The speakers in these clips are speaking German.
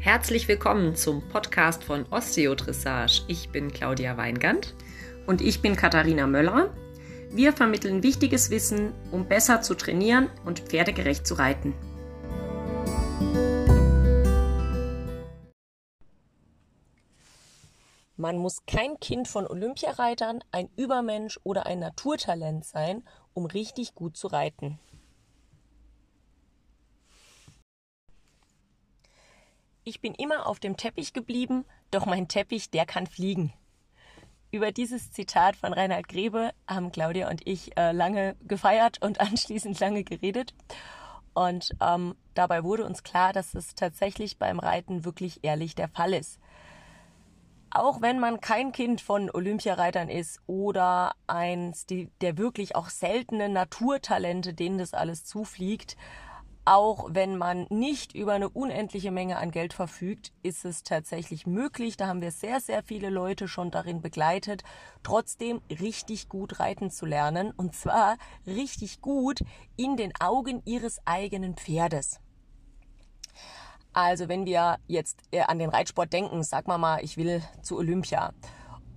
Herzlich willkommen zum Podcast von Osteodressage. Ich bin Claudia Weingand. Und ich bin Katharina Möller. Wir vermitteln wichtiges Wissen, um besser zu trainieren und pferdegerecht zu reiten. Man muss kein Kind von Olympiareitern, ein Übermensch oder ein Naturtalent sein, um richtig gut zu reiten. Ich bin immer auf dem Teppich geblieben, doch mein Teppich, der kann fliegen. Über dieses Zitat von Reinhard Grebe haben Claudia und ich äh, lange gefeiert und anschließend lange geredet. Und ähm, dabei wurde uns klar, dass es tatsächlich beim Reiten wirklich ehrlich der Fall ist. Auch wenn man kein Kind von Olympiareitern ist oder eins der wirklich auch seltenen Naturtalente, denen das alles zufliegt, auch wenn man nicht über eine unendliche Menge an Geld verfügt, ist es tatsächlich möglich. Da haben wir sehr, sehr viele Leute schon darin begleitet, trotzdem richtig gut reiten zu lernen. Und zwar richtig gut in den Augen ihres eigenen Pferdes. Also wenn wir jetzt äh, an den Reitsport denken, sag mal mal, ich will zu Olympia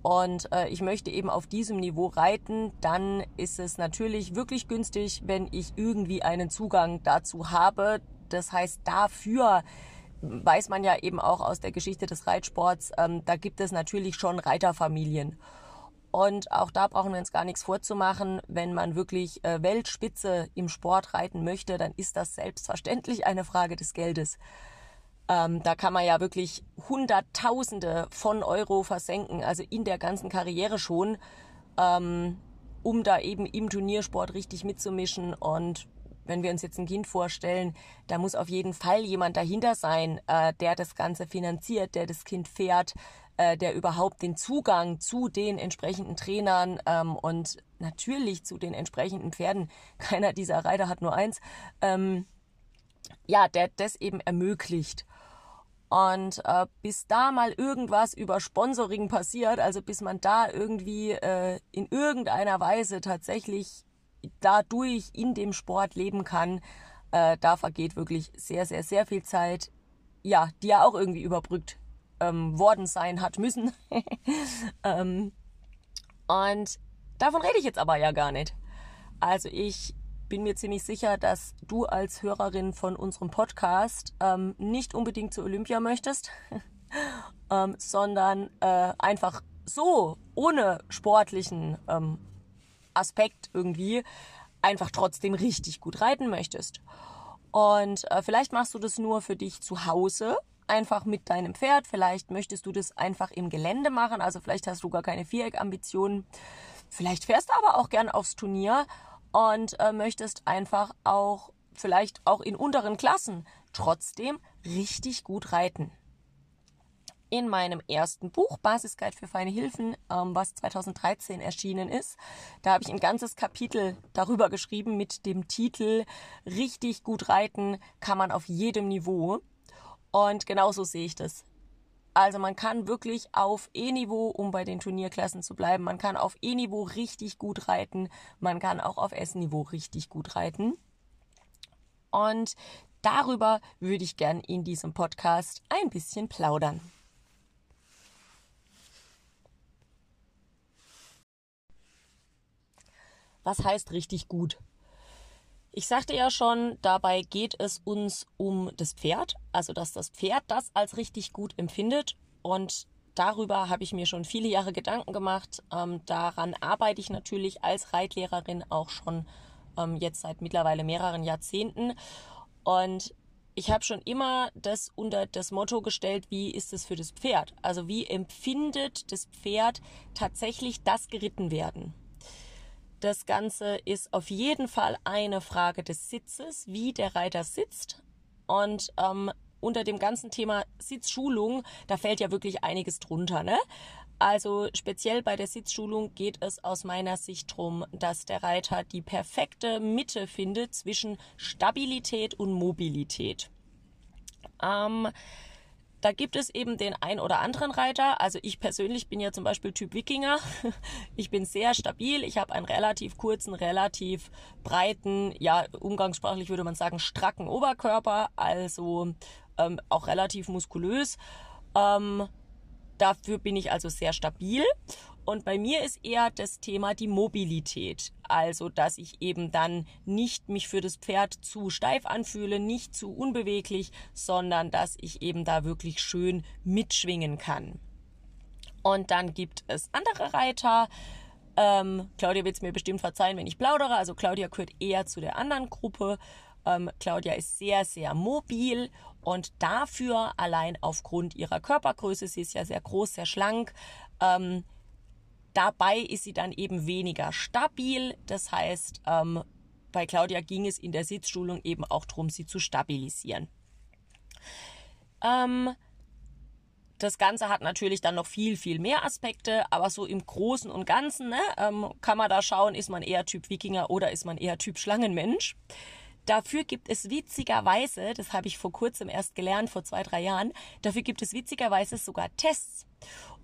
und äh, ich möchte eben auf diesem Niveau reiten, dann ist es natürlich wirklich günstig, wenn ich irgendwie einen Zugang dazu habe. Das heißt, dafür weiß man ja eben auch aus der Geschichte des Reitsports, ähm, da gibt es natürlich schon Reiterfamilien. Und auch da brauchen wir uns gar nichts vorzumachen. Wenn man wirklich äh, Weltspitze im Sport reiten möchte, dann ist das selbstverständlich eine Frage des Geldes. Ähm, da kann man ja wirklich Hunderttausende von Euro versenken, also in der ganzen Karriere schon, ähm, um da eben im Turniersport richtig mitzumischen. Und wenn wir uns jetzt ein Kind vorstellen, da muss auf jeden Fall jemand dahinter sein, äh, der das Ganze finanziert, der das Kind fährt, äh, der überhaupt den Zugang zu den entsprechenden Trainern ähm, und natürlich zu den entsprechenden Pferden, keiner dieser Reiter hat nur eins, ähm, ja, der das eben ermöglicht. Und äh, bis da mal irgendwas über Sponsoring passiert, also bis man da irgendwie äh, in irgendeiner Weise tatsächlich dadurch in dem Sport leben kann, äh, da vergeht wirklich sehr, sehr, sehr viel Zeit, ja, die ja auch irgendwie überbrückt ähm, worden sein hat müssen. ähm, und davon rede ich jetzt aber ja gar nicht. Also ich bin mir ziemlich sicher, dass du als Hörerin von unserem Podcast ähm, nicht unbedingt zu Olympia möchtest, ähm, sondern äh, einfach so, ohne sportlichen ähm, Aspekt irgendwie, einfach trotzdem richtig gut reiten möchtest. Und äh, vielleicht machst du das nur für dich zu Hause, einfach mit deinem Pferd. Vielleicht möchtest du das einfach im Gelände machen. Also vielleicht hast du gar keine Viereckambitionen. Vielleicht fährst du aber auch gern aufs Turnier und äh, möchtest einfach auch vielleicht auch in unteren Klassen trotzdem richtig gut reiten. In meinem ersten Buch Basisguide für feine Hilfen, ähm, was 2013 erschienen ist, da habe ich ein ganzes Kapitel darüber geschrieben mit dem Titel Richtig gut reiten kann man auf jedem Niveau. Und genauso sehe ich das. Also man kann wirklich auf E-Niveau, um bei den Turnierklassen zu bleiben, man kann auf E-Niveau richtig gut reiten, man kann auch auf S-Niveau richtig gut reiten. Und darüber würde ich gern in diesem Podcast ein bisschen plaudern. Was heißt richtig gut? Ich sagte ja schon, dabei geht es uns um das Pferd, also dass das Pferd das als richtig gut empfindet und darüber habe ich mir schon viele Jahre Gedanken gemacht. Ähm, daran arbeite ich natürlich als Reitlehrerin auch schon ähm, jetzt seit mittlerweile mehreren Jahrzehnten und ich habe schon immer das unter das Motto gestellt, wie ist es für das Pferd? Also wie empfindet das Pferd tatsächlich das geritten werden? Das Ganze ist auf jeden Fall eine Frage des Sitzes, wie der Reiter sitzt. Und ähm, unter dem ganzen Thema Sitzschulung, da fällt ja wirklich einiges drunter. Ne? Also speziell bei der Sitzschulung geht es aus meiner Sicht darum, dass der Reiter die perfekte Mitte findet zwischen Stabilität und Mobilität. Ähm, da gibt es eben den ein oder anderen Reiter. Also ich persönlich bin ja zum Beispiel Typ Wikinger. Ich bin sehr stabil. Ich habe einen relativ kurzen, relativ breiten, ja, umgangssprachlich würde man sagen, stracken Oberkörper. Also ähm, auch relativ muskulös. Ähm, dafür bin ich also sehr stabil. Und bei mir ist eher das Thema die Mobilität. Also, dass ich eben dann nicht mich für das Pferd zu steif anfühle, nicht zu unbeweglich, sondern dass ich eben da wirklich schön mitschwingen kann. Und dann gibt es andere Reiter. Ähm, Claudia wird es mir bestimmt verzeihen, wenn ich plaudere. Also Claudia gehört eher zu der anderen Gruppe. Ähm, Claudia ist sehr, sehr mobil und dafür allein aufgrund ihrer Körpergröße, sie ist ja sehr groß, sehr schlank, ähm, Dabei ist sie dann eben weniger stabil. Das heißt, ähm, bei Claudia ging es in der Sitzschulung eben auch darum, sie zu stabilisieren. Ähm, das Ganze hat natürlich dann noch viel, viel mehr Aspekte, aber so im Großen und Ganzen ne, ähm, kann man da schauen, ist man eher Typ Wikinger oder ist man eher Typ Schlangenmensch. Dafür gibt es witzigerweise, das habe ich vor kurzem erst gelernt, vor zwei, drei Jahren, dafür gibt es witzigerweise sogar Tests.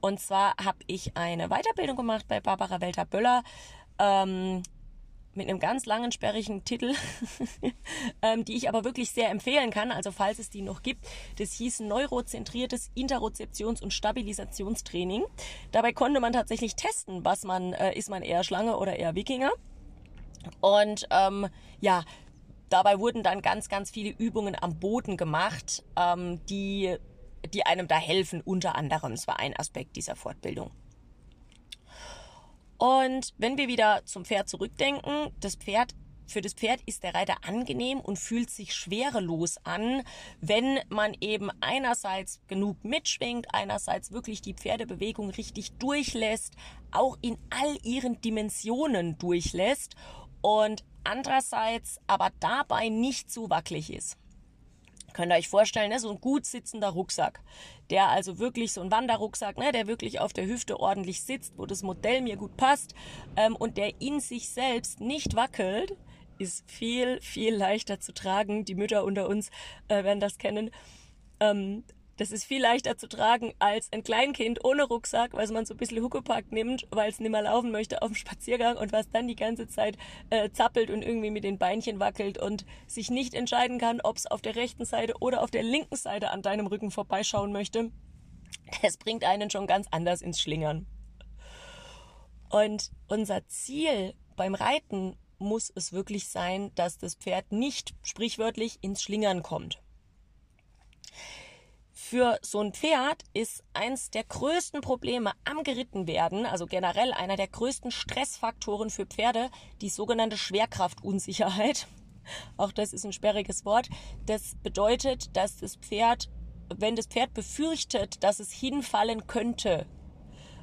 Und zwar habe ich eine Weiterbildung gemacht bei Barbara Welter-Böller. Ähm, mit einem ganz langen, sperrigen Titel, ähm, die ich aber wirklich sehr empfehlen kann, also falls es die noch gibt. Das hieß Neurozentriertes Interozeptions- und Stabilisationstraining. Dabei konnte man tatsächlich testen, was man, äh, ist man eher Schlange oder eher Wikinger. Und ähm, ja, dabei wurden dann ganz, ganz viele Übungen am Boden gemacht, ähm, die die einem da helfen, unter anderem. Das war ein Aspekt dieser Fortbildung. Und wenn wir wieder zum Pferd zurückdenken, das Pferd für das Pferd ist der Reiter angenehm und fühlt sich schwerelos an, wenn man eben einerseits genug mitschwingt, einerseits wirklich die Pferdebewegung richtig durchlässt, auch in all ihren Dimensionen durchlässt und andererseits aber dabei nicht zu wackelig ist. Könnt ihr euch vorstellen, ne, so ein gut sitzender Rucksack, der also wirklich so ein Wanderrucksack, ne, der wirklich auf der Hüfte ordentlich sitzt, wo das Modell mir gut passt ähm, und der in sich selbst nicht wackelt, ist viel, viel leichter zu tragen. Die Mütter unter uns äh, werden das kennen. Ähm, das ist viel leichter zu tragen als ein Kleinkind ohne Rucksack, was man so ein bisschen Huckepack nimmt, weil es nicht mehr laufen möchte auf dem Spaziergang und was dann die ganze Zeit äh, zappelt und irgendwie mit den Beinchen wackelt und sich nicht entscheiden kann, ob es auf der rechten Seite oder auf der linken Seite an deinem Rücken vorbeischauen möchte. Das bringt einen schon ganz anders ins Schlingern. Und unser Ziel beim Reiten muss es wirklich sein, dass das Pferd nicht sprichwörtlich ins Schlingern kommt. Für so ein Pferd ist eins der größten Probleme am Gerittenwerden, also generell einer der größten Stressfaktoren für Pferde, die sogenannte Schwerkraftunsicherheit. Auch das ist ein sperriges Wort. Das bedeutet, dass das Pferd, wenn das Pferd befürchtet, dass es hinfallen könnte,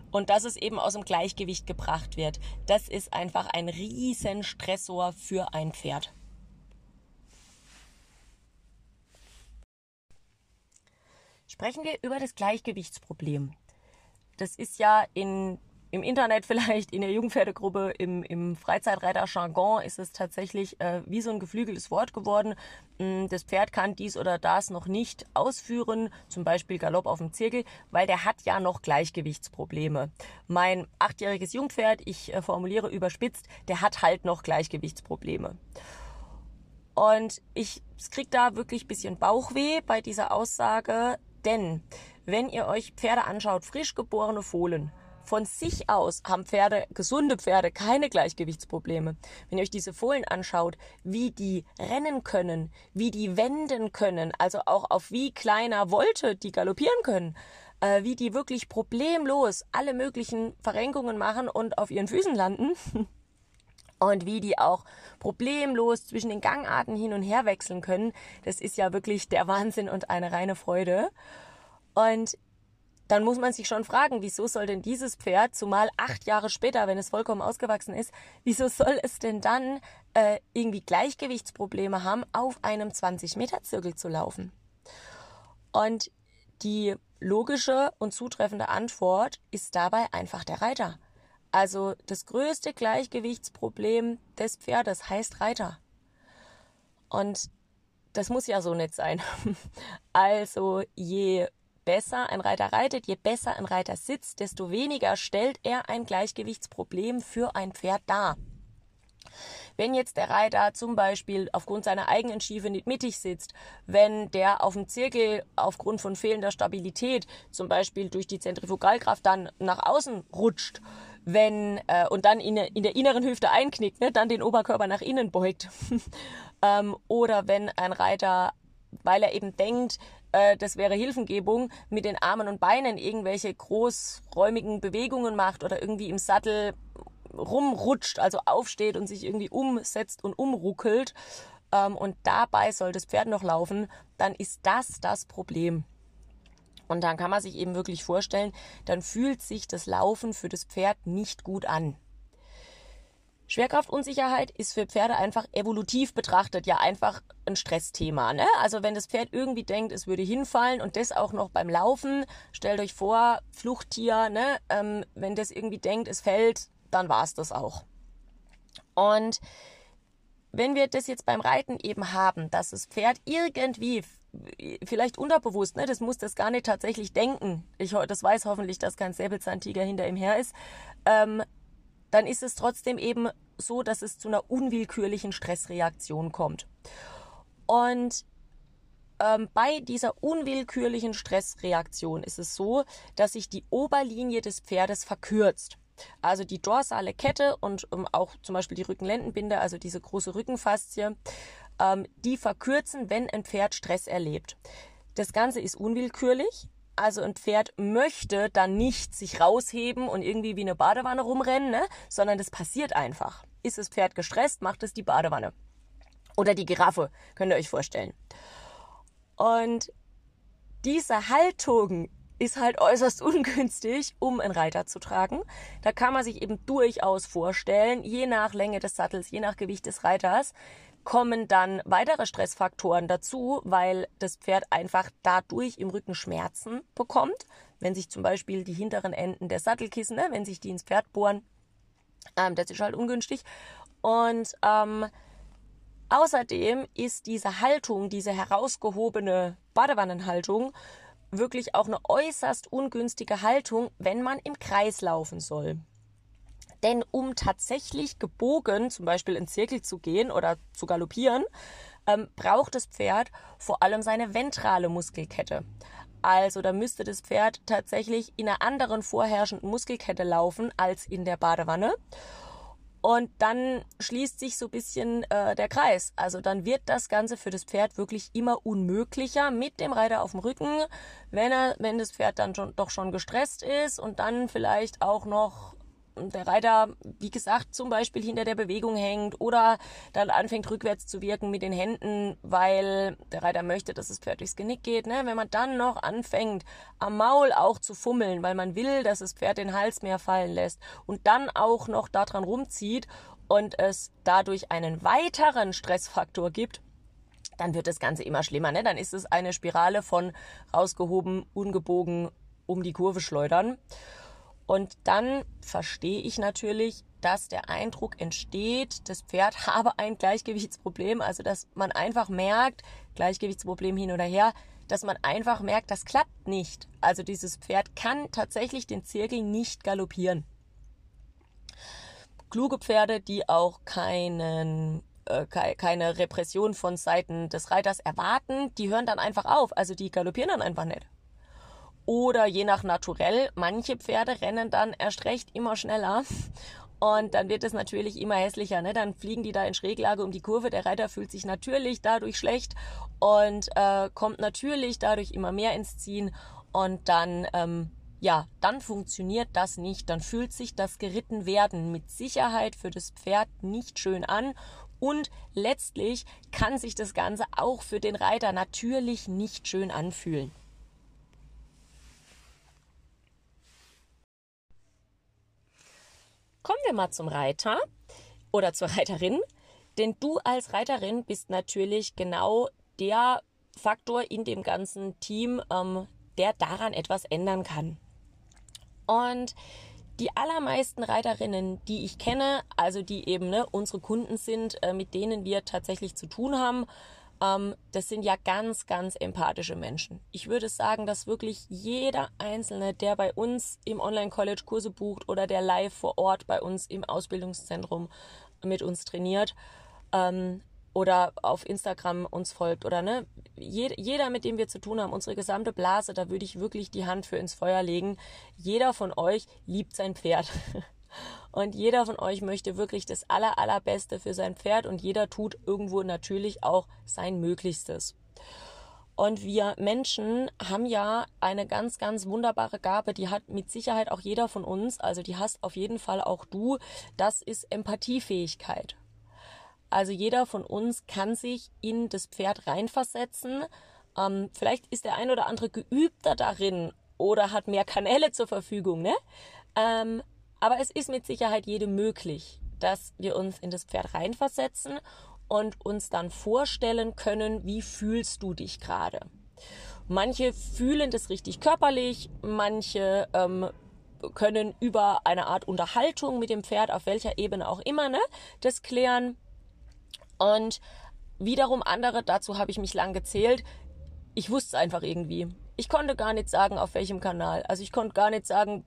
und dass es eben aus dem Gleichgewicht gebracht wird. Das ist einfach ein riesen Stressor für ein Pferd. Sprechen wir über das Gleichgewichtsproblem. Das ist ja in, im Internet vielleicht, in der Jugendpferdegruppe, im, im Freizeitreiter-Jargon ist es tatsächlich äh, wie so ein geflügeltes Wort geworden. Mm, das Pferd kann dies oder das noch nicht ausführen, zum Beispiel Galopp auf dem Zirkel, weil der hat ja noch Gleichgewichtsprobleme. Mein achtjähriges Jungpferd, ich äh, formuliere überspitzt, der hat halt noch Gleichgewichtsprobleme. Und ich krieg da wirklich bisschen Bauchweh bei dieser Aussage, denn wenn ihr euch Pferde anschaut, frisch geborene Fohlen, von sich aus haben Pferde, gesunde Pferde, keine Gleichgewichtsprobleme. Wenn ihr euch diese Fohlen anschaut, wie die rennen können, wie die wenden können, also auch auf wie kleiner Wolte die galoppieren können, äh, wie die wirklich problemlos alle möglichen Verrenkungen machen und auf ihren Füßen landen. und wie die auch problemlos zwischen den Gangarten hin und her wechseln können, das ist ja wirklich der Wahnsinn und eine reine Freude. Und dann muss man sich schon fragen, wieso soll denn dieses Pferd, zumal acht Jahre später, wenn es vollkommen ausgewachsen ist, wieso soll es denn dann äh, irgendwie Gleichgewichtsprobleme haben, auf einem 20-Meter-Zirkel zu laufen? Und die logische und zutreffende Antwort ist dabei einfach der Reiter. Also das größte Gleichgewichtsproblem des Pferdes heißt Reiter. Und das muss ja so nicht sein. Also je besser ein Reiter reitet, je besser ein Reiter sitzt, desto weniger stellt er ein Gleichgewichtsproblem für ein Pferd dar. Wenn jetzt der Reiter zum Beispiel aufgrund seiner eigenen Schiefe nicht mittig sitzt, wenn der auf dem Zirkel aufgrund von fehlender Stabilität zum Beispiel durch die Zentrifugalkraft dann nach außen rutscht, wenn äh, und dann in, in der inneren Hüfte einknickt, ne, dann den Oberkörper nach innen beugt. ähm, oder wenn ein Reiter, weil er eben denkt, äh, das wäre Hilfengebung, mit den Armen und Beinen irgendwelche großräumigen Bewegungen macht oder irgendwie im Sattel rumrutscht, also aufsteht und sich irgendwie umsetzt und umruckelt ähm, und dabei soll das Pferd noch laufen, dann ist das das Problem. Und dann kann man sich eben wirklich vorstellen, dann fühlt sich das Laufen für das Pferd nicht gut an. Schwerkraftunsicherheit ist für Pferde einfach evolutiv betrachtet ja einfach ein Stressthema. Ne? Also wenn das Pferd irgendwie denkt, es würde hinfallen und das auch noch beim Laufen, stellt euch vor, Fluchttier, ne? Ähm, wenn das irgendwie denkt, es fällt, dann war es das auch. Und wenn wir das jetzt beim Reiten eben haben, dass das Pferd irgendwie vielleicht unterbewusst, ne, das muss das gar nicht tatsächlich denken. Ich das weiß hoffentlich, dass kein Säbelzahntiger hinter ihm her ist. Ähm, dann ist es trotzdem eben so, dass es zu einer unwillkürlichen Stressreaktion kommt. Und ähm, bei dieser unwillkürlichen Stressreaktion ist es so, dass sich die Oberlinie des Pferdes verkürzt. Also die dorsale Kette und ähm, auch zum Beispiel die Rückenlendenbinde, also diese große Rückenfaszie, ähm, die verkürzen, wenn ein Pferd Stress erlebt. Das Ganze ist unwillkürlich. Also ein Pferd möchte dann nicht sich rausheben und irgendwie wie eine Badewanne rumrennen, ne? sondern das passiert einfach. Ist das Pferd gestresst, macht es die Badewanne. Oder die Giraffe, könnt ihr euch vorstellen. Und diese Haltung ist halt äußerst ungünstig, um einen Reiter zu tragen. Da kann man sich eben durchaus vorstellen, je nach Länge des Sattels, je nach Gewicht des Reiters, kommen dann weitere Stressfaktoren dazu, weil das Pferd einfach dadurch im Rücken Schmerzen bekommt. Wenn sich zum Beispiel die hinteren Enden der Sattelkissen, ne, wenn sich die ins Pferd bohren, ähm, das ist halt ungünstig. Und ähm, außerdem ist diese Haltung, diese herausgehobene Badewannenhaltung, wirklich auch eine äußerst ungünstige Haltung, wenn man im Kreis laufen soll. Denn um tatsächlich gebogen, zum Beispiel in Zirkel zu gehen oder zu galoppieren, ähm, braucht das Pferd vor allem seine ventrale Muskelkette. Also da müsste das Pferd tatsächlich in einer anderen vorherrschenden Muskelkette laufen als in der Badewanne. Und dann schließt sich so ein bisschen äh, der Kreis. Also dann wird das Ganze für das Pferd wirklich immer unmöglicher mit dem Reiter auf dem Rücken, wenn er, wenn das Pferd dann schon, doch schon gestresst ist und dann vielleicht auch noch der Reiter, wie gesagt, zum Beispiel hinter der Bewegung hängt oder dann anfängt rückwärts zu wirken mit den Händen, weil der Reiter möchte, dass das Pferd durchs Genick geht. Ne? Wenn man dann noch anfängt, am Maul auch zu fummeln, weil man will, dass das Pferd den Hals mehr fallen lässt und dann auch noch daran rumzieht und es dadurch einen weiteren Stressfaktor gibt, dann wird das Ganze immer schlimmer. Ne? Dann ist es eine Spirale von rausgehoben, ungebogen, um die Kurve schleudern. Und dann verstehe ich natürlich, dass der Eindruck entsteht, das Pferd habe ein Gleichgewichtsproblem, also dass man einfach merkt, Gleichgewichtsproblem hin oder her, dass man einfach merkt, das klappt nicht. Also dieses Pferd kann tatsächlich den Zirkel nicht galoppieren. Kluge Pferde, die auch keinen äh, keine Repression von Seiten des Reiters erwarten, die hören dann einfach auf. Also die galoppieren dann einfach nicht. Oder je nach Naturell, manche Pferde rennen dann erst recht immer schneller. Und dann wird es natürlich immer hässlicher. Ne? Dann fliegen die da in Schräglage um die Kurve. Der Reiter fühlt sich natürlich dadurch schlecht und äh, kommt natürlich dadurch immer mehr ins Ziehen. Und dann, ähm, ja, dann funktioniert das nicht. Dann fühlt sich das Gerittenwerden mit Sicherheit für das Pferd nicht schön an. Und letztlich kann sich das Ganze auch für den Reiter natürlich nicht schön anfühlen. Kommen wir mal zum Reiter oder zur Reiterin, denn du als Reiterin bist natürlich genau der Faktor in dem ganzen Team, ähm, der daran etwas ändern kann. Und die allermeisten Reiterinnen, die ich kenne, also die eben ne, unsere Kunden sind, äh, mit denen wir tatsächlich zu tun haben, ähm, das sind ja ganz, ganz empathische Menschen. Ich würde sagen, dass wirklich jeder Einzelne, der bei uns im Online-College Kurse bucht oder der live vor Ort bei uns im Ausbildungszentrum mit uns trainiert ähm, oder auf Instagram uns folgt oder ne, jeder, mit dem wir zu tun haben, unsere gesamte Blase, da würde ich wirklich die Hand für ins Feuer legen. Jeder von euch liebt sein Pferd. Und jeder von euch möchte wirklich das aller, allerbeste für sein Pferd und jeder tut irgendwo natürlich auch sein Möglichstes. Und wir Menschen haben ja eine ganz, ganz wunderbare Gabe, die hat mit Sicherheit auch jeder von uns, also die hast auf jeden Fall auch du, das ist Empathiefähigkeit. Also jeder von uns kann sich in das Pferd reinversetzen. Ähm, vielleicht ist der ein oder andere geübter darin oder hat mehr Kanäle zur Verfügung, ne? Ähm, aber es ist mit Sicherheit jedem möglich, dass wir uns in das Pferd reinversetzen und uns dann vorstellen können, wie fühlst du dich gerade. Manche fühlen das richtig körperlich, manche ähm, können über eine Art Unterhaltung mit dem Pferd, auf welcher Ebene auch immer, ne, das klären. Und wiederum andere, dazu habe ich mich lang gezählt, ich wusste es einfach irgendwie. Ich konnte gar nicht sagen, auf welchem Kanal. Also ich konnte gar nicht sagen,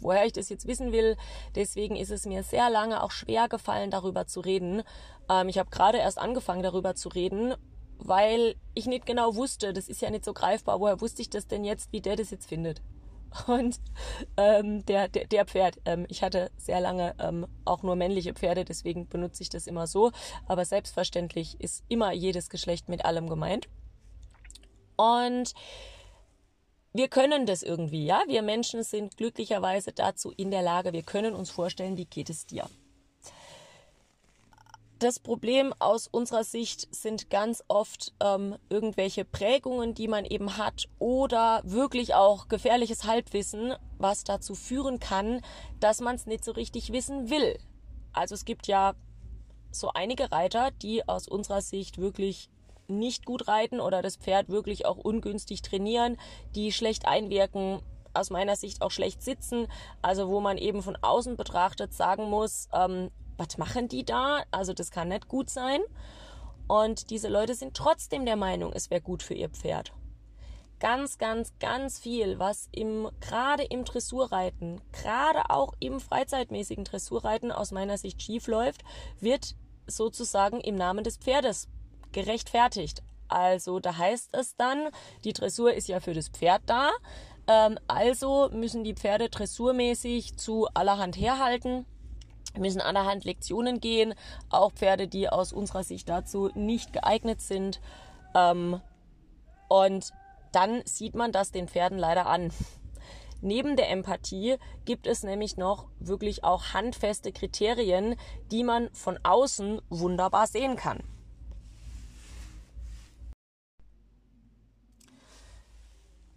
woher ich das jetzt wissen will. Deswegen ist es mir sehr lange auch schwer gefallen, darüber zu reden. Ähm, ich habe gerade erst angefangen, darüber zu reden, weil ich nicht genau wusste, das ist ja nicht so greifbar, woher wusste ich das denn jetzt, wie der das jetzt findet. Und ähm, der, der, der Pferd, ähm, ich hatte sehr lange ähm, auch nur männliche Pferde, deswegen benutze ich das immer so. Aber selbstverständlich ist immer jedes Geschlecht mit allem gemeint. Und wir können das irgendwie, ja. Wir Menschen sind glücklicherweise dazu in der Lage, wir können uns vorstellen, wie geht es dir. Das Problem aus unserer Sicht sind ganz oft ähm, irgendwelche Prägungen, die man eben hat oder wirklich auch gefährliches Halbwissen, was dazu führen kann, dass man es nicht so richtig wissen will. Also es gibt ja so einige Reiter, die aus unserer Sicht wirklich nicht gut reiten oder das Pferd wirklich auch ungünstig trainieren, die schlecht einwirken, aus meiner Sicht auch schlecht sitzen, also wo man eben von außen betrachtet sagen muss, ähm, was machen die da? Also das kann nicht gut sein. Und diese Leute sind trotzdem der Meinung, es wäre gut für ihr Pferd. Ganz, ganz, ganz viel, was im, gerade im Dressurreiten, gerade auch im freizeitmäßigen Dressurreiten aus meiner Sicht schief läuft, wird sozusagen im Namen des Pferdes gerechtfertigt. Also da heißt es dann, die Dressur ist ja für das Pferd da. Ähm, also müssen die Pferde dressurmäßig zu allerhand herhalten, müssen allerhand Lektionen gehen. Auch Pferde, die aus unserer Sicht dazu nicht geeignet sind. Ähm, und dann sieht man das den Pferden leider an. Neben der Empathie gibt es nämlich noch wirklich auch handfeste Kriterien, die man von außen wunderbar sehen kann.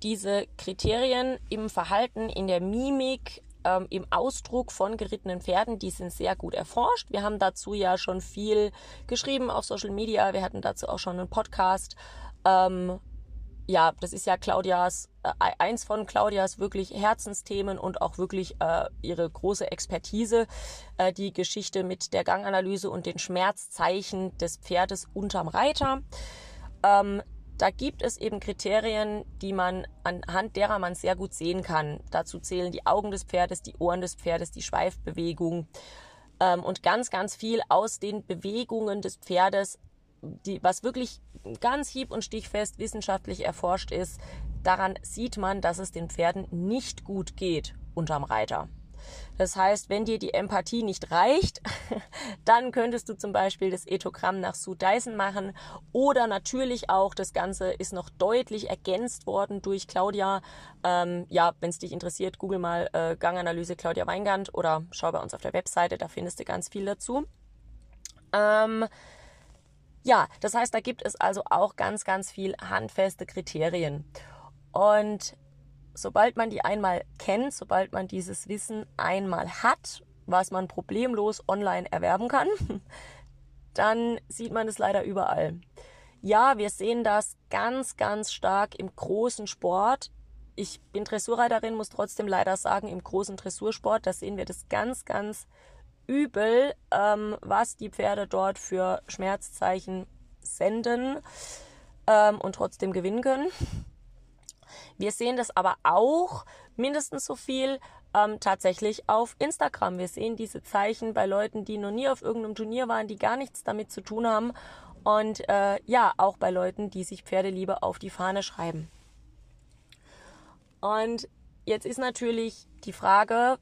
Diese Kriterien im Verhalten, in der Mimik, ähm, im Ausdruck von gerittenen Pferden, die sind sehr gut erforscht. Wir haben dazu ja schon viel geschrieben auf Social Media. Wir hatten dazu auch schon einen Podcast. Ähm, ja, das ist ja Claudias, äh, eins von Claudias wirklich Herzensthemen und auch wirklich äh, ihre große Expertise, äh, die Geschichte mit der Ganganalyse und den Schmerzzeichen des Pferdes unterm Reiter. Ähm, da gibt es eben Kriterien, die man anhand derer man sehr gut sehen kann. Dazu zählen die Augen des Pferdes, die Ohren des Pferdes, die Schweifbewegung ähm, und ganz, ganz viel aus den Bewegungen des Pferdes, die, was wirklich ganz hieb- und stichfest wissenschaftlich erforscht ist. Daran sieht man, dass es den Pferden nicht gut geht unterm Reiter. Das heißt, wenn dir die Empathie nicht reicht, dann könntest du zum Beispiel das Ethogramm nach Sue Dyson machen oder natürlich auch das Ganze ist noch deutlich ergänzt worden durch Claudia. Ähm, ja, wenn es dich interessiert, google mal äh, Ganganalyse Claudia Weingand oder schau bei uns auf der Webseite, da findest du ganz viel dazu. Ähm, ja, das heißt, da gibt es also auch ganz, ganz viel handfeste Kriterien. Und sobald man die einmal kennt, sobald man dieses Wissen einmal hat, was man problemlos online erwerben kann, dann sieht man es leider überall. Ja, wir sehen das ganz, ganz stark im großen Sport. Ich bin Dressurreiterin, muss trotzdem leider sagen, im großen Dressursport, da sehen wir das ganz, ganz übel, ähm, was die Pferde dort für Schmerzzeichen senden ähm, und trotzdem gewinnen können. Wir sehen das aber auch mindestens so viel ähm, tatsächlich auf Instagram. Wir sehen diese Zeichen bei Leuten, die noch nie auf irgendeinem Turnier waren, die gar nichts damit zu tun haben. Und äh, ja, auch bei Leuten, die sich Pferdeliebe auf die Fahne schreiben. Und jetzt ist natürlich die Frage,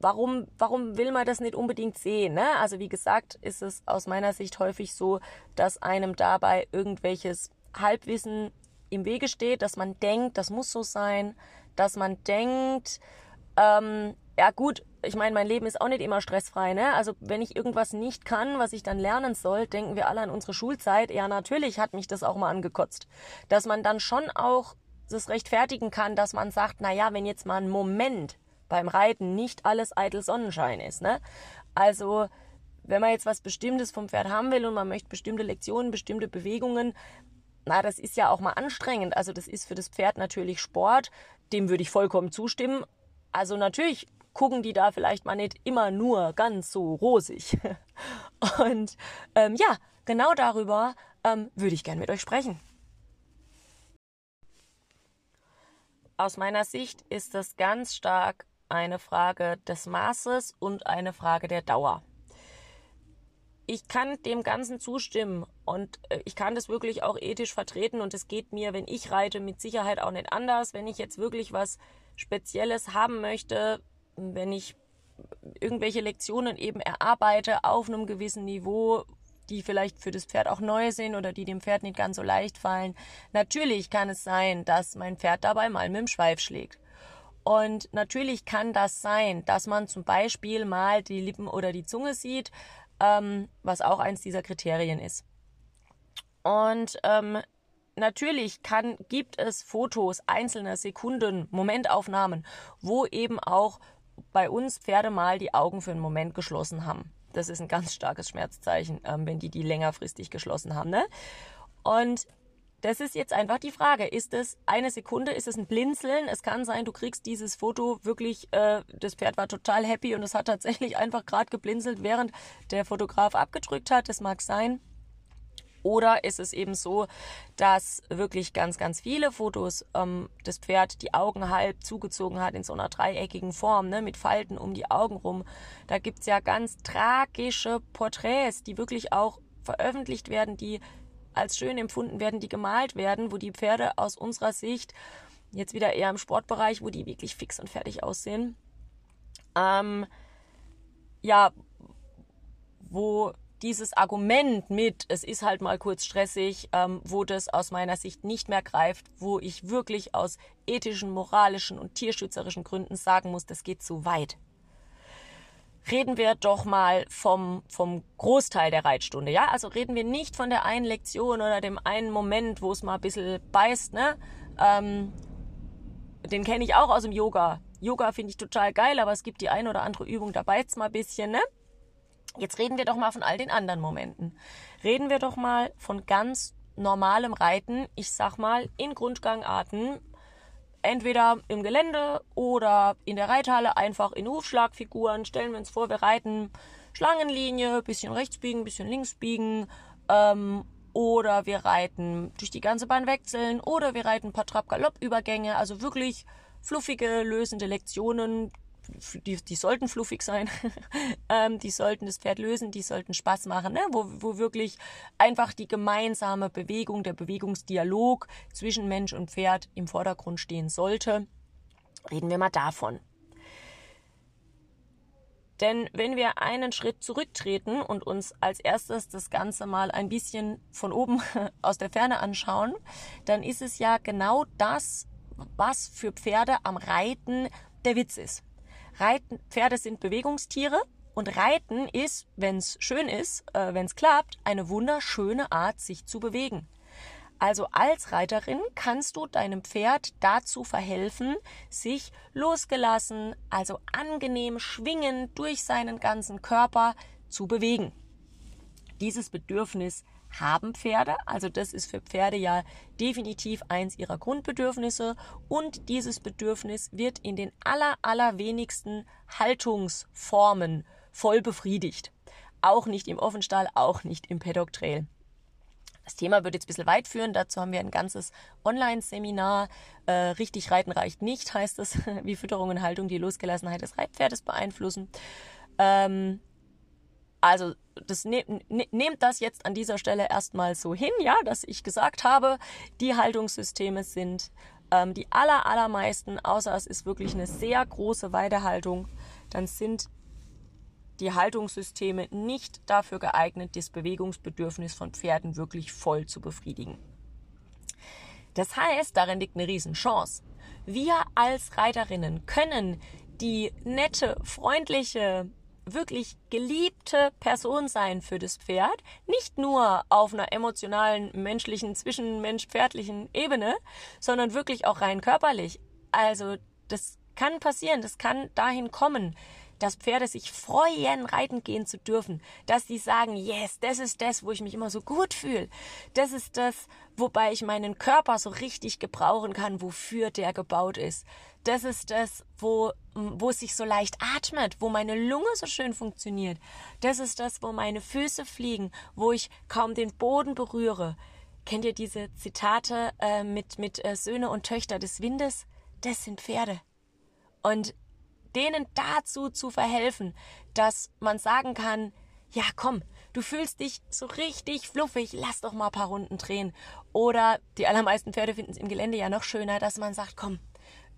warum, warum will man das nicht unbedingt sehen? Ne? Also wie gesagt, ist es aus meiner Sicht häufig so, dass einem dabei irgendwelches Halbwissen im Wege steht, dass man denkt, das muss so sein, dass man denkt, ähm, ja gut, ich meine, mein Leben ist auch nicht immer stressfrei, ne? Also wenn ich irgendwas nicht kann, was ich dann lernen soll, denken wir alle an unsere Schulzeit. Ja, natürlich hat mich das auch mal angekotzt. Dass man dann schon auch das rechtfertigen kann, dass man sagt, na ja, wenn jetzt mal ein Moment beim Reiten nicht alles eitel Sonnenschein ist, ne? Also wenn man jetzt was Bestimmtes vom Pferd haben will und man möchte bestimmte Lektionen, bestimmte Bewegungen, na, das ist ja auch mal anstrengend. Also das ist für das Pferd natürlich Sport, dem würde ich vollkommen zustimmen. Also natürlich gucken die da vielleicht mal nicht immer nur ganz so rosig. Und ähm, ja, genau darüber ähm, würde ich gern mit euch sprechen. Aus meiner Sicht ist das ganz stark eine Frage des Maßes und eine Frage der Dauer. Ich kann dem Ganzen zustimmen und äh, ich kann das wirklich auch ethisch vertreten und es geht mir, wenn ich reite, mit Sicherheit auch nicht anders. Wenn ich jetzt wirklich was Spezielles haben möchte, wenn ich irgendwelche Lektionen eben erarbeite auf einem gewissen Niveau, die vielleicht für das Pferd auch neu sind oder die dem Pferd nicht ganz so leicht fallen. Natürlich kann es sein, dass mein Pferd dabei mal mit dem Schweif schlägt. Und natürlich kann das sein, dass man zum Beispiel mal die Lippen oder die Zunge sieht, ähm, was auch eins dieser Kriterien ist. Und ähm, natürlich kann, gibt es Fotos einzelner Sekunden, Momentaufnahmen, wo eben auch bei uns Pferde mal die Augen für einen Moment geschlossen haben. Das ist ein ganz starkes Schmerzzeichen, ähm, wenn die die längerfristig geschlossen haben. Ne? Und das ist jetzt einfach die Frage. Ist es eine Sekunde? Ist es ein Blinzeln? Es kann sein, du kriegst dieses Foto wirklich, äh, das Pferd war total happy und es hat tatsächlich einfach gerade geblinzelt, während der Fotograf abgedrückt hat. Das mag sein. Oder ist es eben so, dass wirklich ganz, ganz viele Fotos ähm, das Pferd die Augen halb zugezogen hat in so einer dreieckigen Form, ne, mit Falten um die Augen rum. Da gibt's ja ganz tragische Porträts, die wirklich auch veröffentlicht werden, die als schön empfunden werden, die gemalt werden, wo die Pferde aus unserer Sicht, jetzt wieder eher im Sportbereich, wo die wirklich fix und fertig aussehen, ähm, ja, wo dieses Argument mit, es ist halt mal kurz stressig, ähm, wo das aus meiner Sicht nicht mehr greift, wo ich wirklich aus ethischen, moralischen und tierschützerischen Gründen sagen muss, das geht zu weit. Reden wir doch mal vom, vom Großteil der Reitstunde, ja? Also reden wir nicht von der einen Lektion oder dem einen Moment, wo es mal ein bisschen beißt, ne? Ähm, den kenne ich auch aus dem Yoga. Yoga finde ich total geil, aber es gibt die eine oder andere Übung, da beißt es mal ein bisschen, ne? Jetzt reden wir doch mal von all den anderen Momenten. Reden wir doch mal von ganz normalem Reiten, ich sag mal in Grundgangarten, entweder im Gelände oder in der Reithalle einfach in Hufschlagfiguren. Stellen wir uns vor, wir reiten Schlangenlinie, bisschen rechts biegen, bisschen links biegen, ähm, oder wir reiten durch die ganze Bahn wechseln, oder wir reiten ein paar Trab-Galopp-Übergänge, also wirklich fluffige, lösende Lektionen, die, die sollten fluffig sein, ähm, die sollten das Pferd lösen, die sollten Spaß machen, ne? wo, wo wirklich einfach die gemeinsame Bewegung, der Bewegungsdialog zwischen Mensch und Pferd im Vordergrund stehen sollte. Reden wir mal davon. Denn wenn wir einen Schritt zurücktreten und uns als erstes das Ganze mal ein bisschen von oben aus der Ferne anschauen, dann ist es ja genau das, was für Pferde am Reiten der Witz ist. Reiten, Pferde sind Bewegungstiere und Reiten ist, wenn es schön ist, äh, wenn es klappt, eine wunderschöne Art, sich zu bewegen. Also als Reiterin kannst du deinem Pferd dazu verhelfen, sich losgelassen, also angenehm schwingen durch seinen ganzen Körper zu bewegen. Dieses Bedürfnis haben Pferde. Also das ist für Pferde ja definitiv eins ihrer Grundbedürfnisse und dieses Bedürfnis wird in den aller, allerwenigsten Haltungsformen voll befriedigt. Auch nicht im Offenstall, auch nicht im Paddock. Das Thema wird jetzt ein bisschen weit führen. Dazu haben wir ein ganzes Online-Seminar. Äh, richtig reiten reicht nicht, heißt es, wie Fütterung und Haltung die Losgelassenheit des Reitpferdes beeinflussen. Ähm, also das ne, ne, nehmt das jetzt an dieser Stelle erstmal so hin, ja, dass ich gesagt habe, die Haltungssysteme sind ähm, die aller, allermeisten, außer es ist wirklich eine sehr große Weidehaltung, dann sind die Haltungssysteme nicht dafür geeignet, das Bewegungsbedürfnis von Pferden wirklich voll zu befriedigen. Das heißt, darin liegt eine Riesenchance. Wir als Reiterinnen können die nette, freundliche, wirklich geliebte Person sein für das Pferd, nicht nur auf einer emotionalen, menschlichen, zwischenmensch-pferdlichen Ebene, sondern wirklich auch rein körperlich. Also das kann passieren, das kann dahin kommen, dass Pferde sich freuen, reiten gehen zu dürfen, dass sie sagen, yes, das ist das, wo ich mich immer so gut fühle. Das ist das, wobei ich meinen Körper so richtig gebrauchen kann, wofür der gebaut ist. Das ist das, wo, wo es sich so leicht atmet, wo meine Lunge so schön funktioniert. Das ist das, wo meine Füße fliegen, wo ich kaum den Boden berühre. Kennt ihr diese Zitate äh, mit, mit äh, Söhne und Töchter des Windes? Das sind Pferde. Und denen dazu zu verhelfen, dass man sagen kann, ja komm, du fühlst dich so richtig fluffig, lass doch mal ein paar Runden drehen. Oder die allermeisten Pferde finden es im Gelände ja noch schöner, dass man sagt, komm,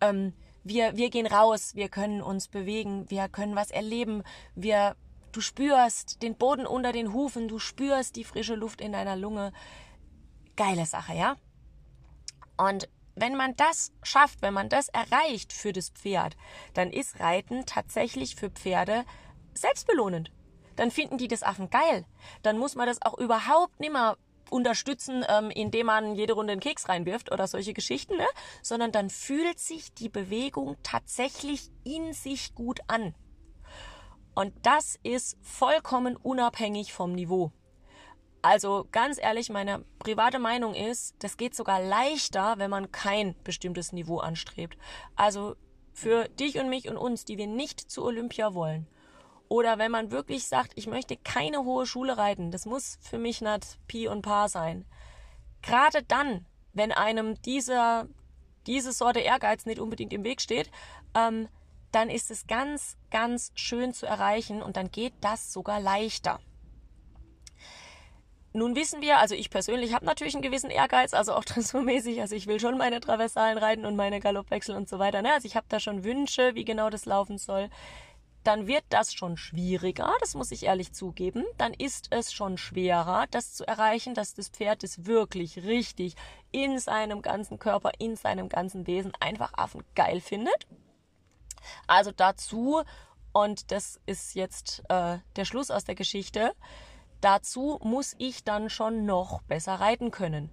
ähm, wir, wir gehen raus, wir können uns bewegen, wir können was erleben, wir, du spürst den Boden unter den Hufen, du spürst die frische Luft in deiner Lunge. Geile Sache, ja? Und wenn man das schafft, wenn man das erreicht für das Pferd, dann ist Reiten tatsächlich für Pferde selbstbelohnend. Dann finden die das Affen geil. Dann muss man das auch überhaupt nicht mehr unterstützen, ähm, indem man jede Runde einen Keks reinwirft oder solche Geschichten, ne? sondern dann fühlt sich die Bewegung tatsächlich in sich gut an. Und das ist vollkommen unabhängig vom Niveau. Also ganz ehrlich, meine private Meinung ist, das geht sogar leichter, wenn man kein bestimmtes Niveau anstrebt. Also für dich und mich und uns, die wir nicht zu Olympia wollen. Oder wenn man wirklich sagt, ich möchte keine hohe Schule reiten, das muss für mich nicht Pi und Pa sein. Gerade dann, wenn einem dieser, diese Sorte Ehrgeiz nicht unbedingt im Weg steht, ähm, dann ist es ganz, ganz schön zu erreichen und dann geht das sogar leichter. Nun wissen wir, also ich persönlich habe natürlich einen gewissen Ehrgeiz, also auch dressurmäßig, also ich will schon meine Traversalen reiten und meine Galoppwechsel und so weiter. Ne? Also ich habe da schon Wünsche, wie genau das laufen soll. Dann wird das schon schwieriger, das muss ich ehrlich zugeben. Dann ist es schon schwerer, das zu erreichen, dass das Pferd es wirklich richtig in seinem ganzen Körper, in seinem ganzen Wesen einfach Affen geil findet. Also dazu, und das ist jetzt äh, der Schluss aus der Geschichte, Dazu muss ich dann schon noch besser reiten können.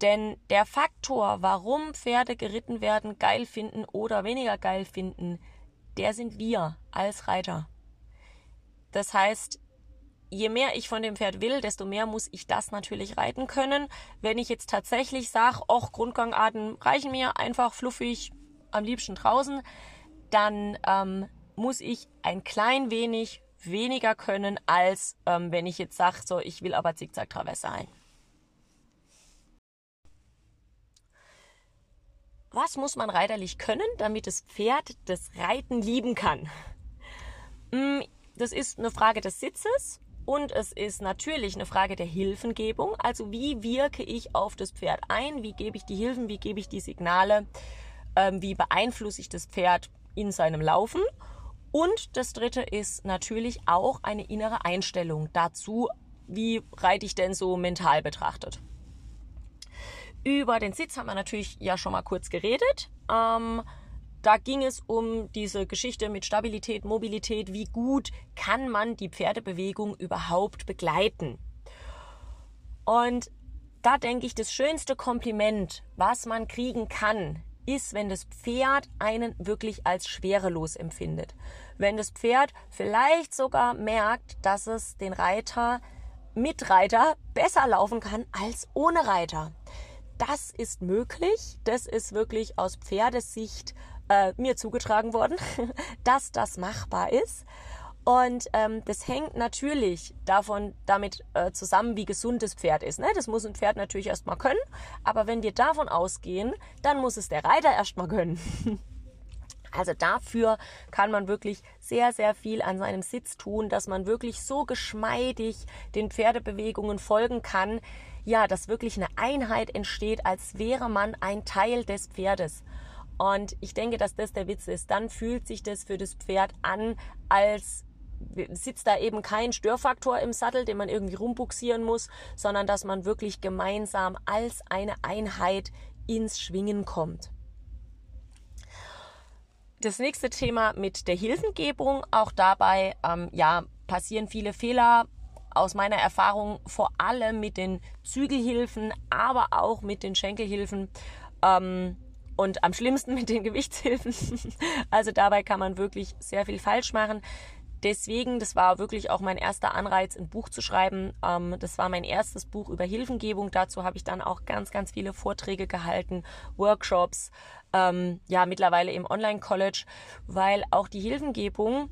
Denn der Faktor, warum Pferde geritten werden, geil finden oder weniger geil finden, der sind wir als Reiter. Das heißt, je mehr ich von dem Pferd will, desto mehr muss ich das natürlich reiten können. Wenn ich jetzt tatsächlich sage, auch Grundgangarten reichen mir einfach fluffig, am liebsten draußen, dann ähm, muss ich ein klein wenig weniger können, als ähm, wenn ich jetzt sage, so, ich will aber Zickzack-Traverse ein. Was muss man reiterlich können, damit das Pferd das Reiten lieben kann? Mm, das ist eine Frage des Sitzes und es ist natürlich eine Frage der Hilfengebung. Also wie wirke ich auf das Pferd ein? Wie gebe ich die Hilfen? Wie gebe ich die Signale? Ähm, wie beeinflusse ich das Pferd in seinem Laufen? Und das dritte ist natürlich auch eine innere Einstellung dazu, wie reite ich denn so mental betrachtet. Über den Sitz haben wir natürlich ja schon mal kurz geredet. Ähm, da ging es um diese Geschichte mit Stabilität, Mobilität. Wie gut kann man die Pferdebewegung überhaupt begleiten? Und da denke ich, das schönste Kompliment, was man kriegen kann, ist, wenn das Pferd einen wirklich als schwerelos empfindet. Wenn das Pferd vielleicht sogar merkt, dass es den Reiter mit Reiter besser laufen kann als ohne Reiter. Das ist möglich. Das ist wirklich aus Pferdesicht äh, mir zugetragen worden, dass das machbar ist. Und ähm, das hängt natürlich davon damit äh, zusammen, wie gesund das Pferd ist. Ne? Das muss ein Pferd natürlich erstmal können. Aber wenn wir davon ausgehen, dann muss es der Reiter erstmal können. Also dafür kann man wirklich sehr, sehr viel an seinem Sitz tun, dass man wirklich so geschmeidig den Pferdebewegungen folgen kann, ja, dass wirklich eine Einheit entsteht, als wäre man ein Teil des Pferdes. Und ich denke, dass das der Witz ist. Dann fühlt sich das für das Pferd an, als sitzt da eben kein Störfaktor im Sattel, den man irgendwie rumbuxieren muss, sondern dass man wirklich gemeinsam als eine Einheit ins Schwingen kommt. Das nächste Thema mit der Hilfengebung. Auch dabei ähm, ja, passieren viele Fehler. Aus meiner Erfahrung vor allem mit den Zügelhilfen, aber auch mit den Schenkelhilfen. Ähm, und am schlimmsten mit den Gewichtshilfen. Also dabei kann man wirklich sehr viel falsch machen. Deswegen, das war wirklich auch mein erster Anreiz, ein Buch zu schreiben. Ähm, das war mein erstes Buch über Hilfengebung. Dazu habe ich dann auch ganz, ganz viele Vorträge gehalten, Workshops, ähm, ja, mittlerweile im Online-College, weil auch die Hilfengebung,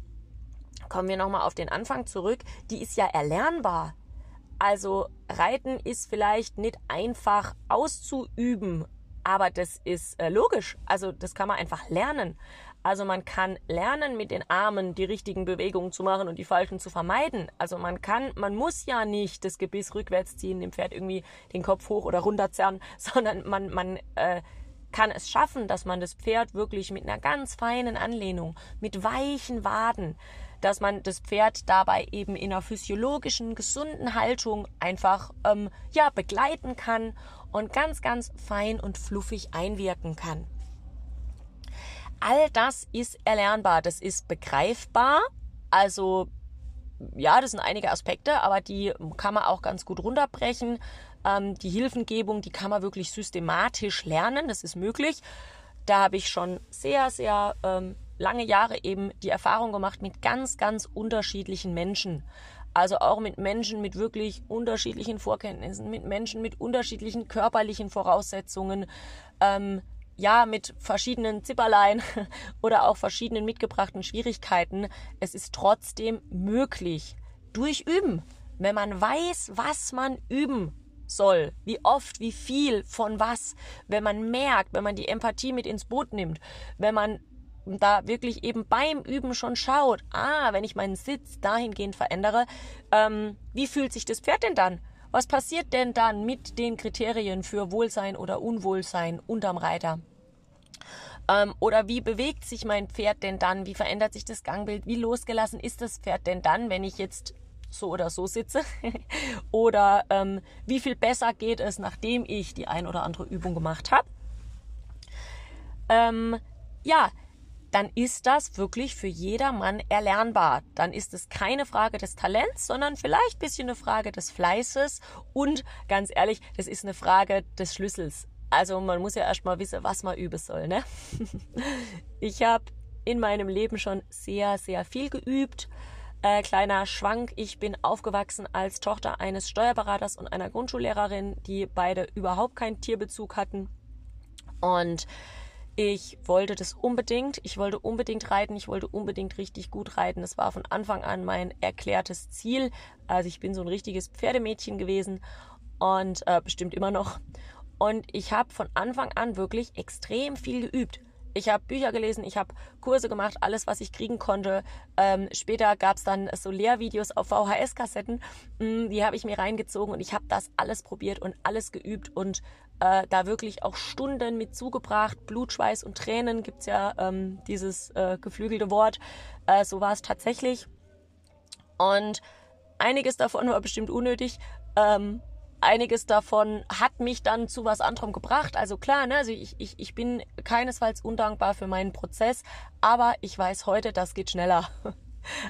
kommen wir nochmal auf den Anfang zurück, die ist ja erlernbar. Also Reiten ist vielleicht nicht einfach auszuüben, aber das ist äh, logisch. Also das kann man einfach lernen. Also man kann lernen, mit den Armen die richtigen Bewegungen zu machen und die falschen zu vermeiden. Also man kann, man muss ja nicht das Gebiss rückwärts ziehen, dem Pferd irgendwie den Kopf hoch oder runter zerren, sondern man, man äh, kann es schaffen, dass man das Pferd wirklich mit einer ganz feinen Anlehnung, mit weichen Waden, dass man das Pferd dabei eben in einer physiologischen, gesunden Haltung einfach ähm, ja begleiten kann und ganz, ganz fein und fluffig einwirken kann. All das ist erlernbar, das ist begreifbar. Also ja, das sind einige Aspekte, aber die kann man auch ganz gut runterbrechen. Ähm, die Hilfengebung, die kann man wirklich systematisch lernen, das ist möglich. Da habe ich schon sehr, sehr ähm, lange Jahre eben die Erfahrung gemacht mit ganz, ganz unterschiedlichen Menschen. Also auch mit Menschen mit wirklich unterschiedlichen Vorkenntnissen, mit Menschen mit unterschiedlichen körperlichen Voraussetzungen, ähm, ja, mit verschiedenen Zipperlein oder auch verschiedenen mitgebrachten Schwierigkeiten. Es ist trotzdem möglich. Durch Üben. Wenn man weiß, was man üben soll, wie oft, wie viel, von was, wenn man merkt, wenn man die Empathie mit ins Boot nimmt, wenn man da wirklich eben beim Üben schon schaut, ah, wenn ich meinen Sitz dahingehend verändere, ähm, wie fühlt sich das Pferd denn dann? Was passiert denn dann mit den Kriterien für Wohlsein oder Unwohlsein unterm Reiter? Ähm, oder wie bewegt sich mein Pferd denn dann? Wie verändert sich das Gangbild? Wie losgelassen ist das Pferd denn dann, wenn ich jetzt so oder so sitze? oder ähm, wie viel besser geht es, nachdem ich die ein oder andere Übung gemacht habe? Ähm, ja, dann ist das wirklich für jedermann erlernbar. Dann ist es keine Frage des Talents, sondern vielleicht ein bisschen eine Frage des Fleißes und ganz ehrlich, das ist eine Frage des Schlüssels. Also man muss ja erstmal wissen, was man üben soll. Ne? Ich habe in meinem Leben schon sehr, sehr viel geübt. Äh, kleiner Schwank, ich bin aufgewachsen als Tochter eines Steuerberaters und einer Grundschullehrerin, die beide überhaupt keinen Tierbezug hatten. Und ich wollte das unbedingt. Ich wollte unbedingt reiten. Ich wollte unbedingt richtig gut reiten. Das war von Anfang an mein erklärtes Ziel. Also ich bin so ein richtiges Pferdemädchen gewesen und äh, bestimmt immer noch. Und ich habe von Anfang an wirklich extrem viel geübt. Ich habe Bücher gelesen, ich habe Kurse gemacht, alles, was ich kriegen konnte. Ähm, später gab es dann so Lehrvideos auf VHS-Kassetten, mm, die habe ich mir reingezogen und ich habe das alles probiert und alles geübt und äh, da wirklich auch Stunden mit zugebracht. Blut, Schweiß und Tränen gibt's ja ähm, dieses äh, geflügelte Wort. Äh, so war es tatsächlich. Und einiges davon war bestimmt unnötig. Ähm, einiges davon hat mich dann zu was anderem gebracht. Also klar, ne, also ich, ich, ich bin keinesfalls undankbar für meinen Prozess, aber ich weiß heute, das geht schneller.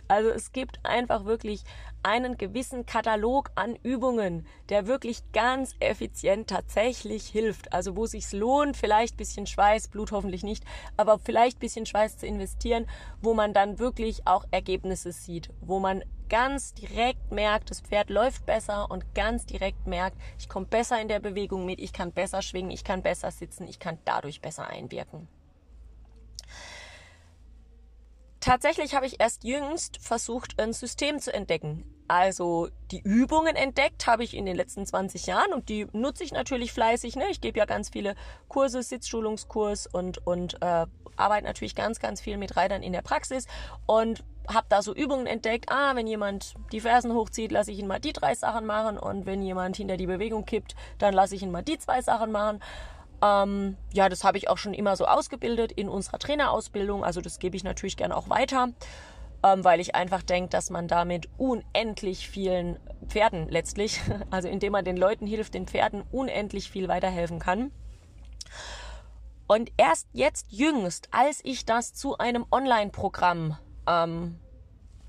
Also es gibt einfach wirklich einen gewissen Katalog an Übungen, der wirklich ganz effizient tatsächlich hilft. Also wo sich's lohnt, vielleicht bisschen Schweiß, Blut hoffentlich nicht, aber vielleicht bisschen Schweiß zu investieren, wo man dann wirklich auch Ergebnisse sieht, wo man ganz direkt merkt, das Pferd läuft besser und ganz direkt merkt, ich komme besser in der Bewegung mit, ich kann besser schwingen, ich kann besser sitzen, ich kann dadurch besser einwirken. Tatsächlich habe ich erst jüngst versucht, ein System zu entdecken. Also die Übungen entdeckt habe ich in den letzten 20 Jahren und die nutze ich natürlich fleißig. Ne? Ich gebe ja ganz viele Kurse, Sitzschulungskurs und, und äh, arbeite natürlich ganz, ganz viel mit Reitern in der Praxis und habe da so Übungen entdeckt. Ah, wenn jemand die Fersen hochzieht, lasse ich ihn mal die drei Sachen machen und wenn jemand hinter die Bewegung kippt, dann lasse ich ihn mal die zwei Sachen machen. Ähm, ja, das habe ich auch schon immer so ausgebildet in unserer Trainerausbildung. Also das gebe ich natürlich gerne auch weiter ähm, weil ich einfach denke, dass man damit unendlich vielen Pferden letztlich, also indem man den Leuten hilft, den Pferden unendlich viel weiterhelfen kann. Und erst jetzt jüngst, als ich das zu einem Online-Programm ähm,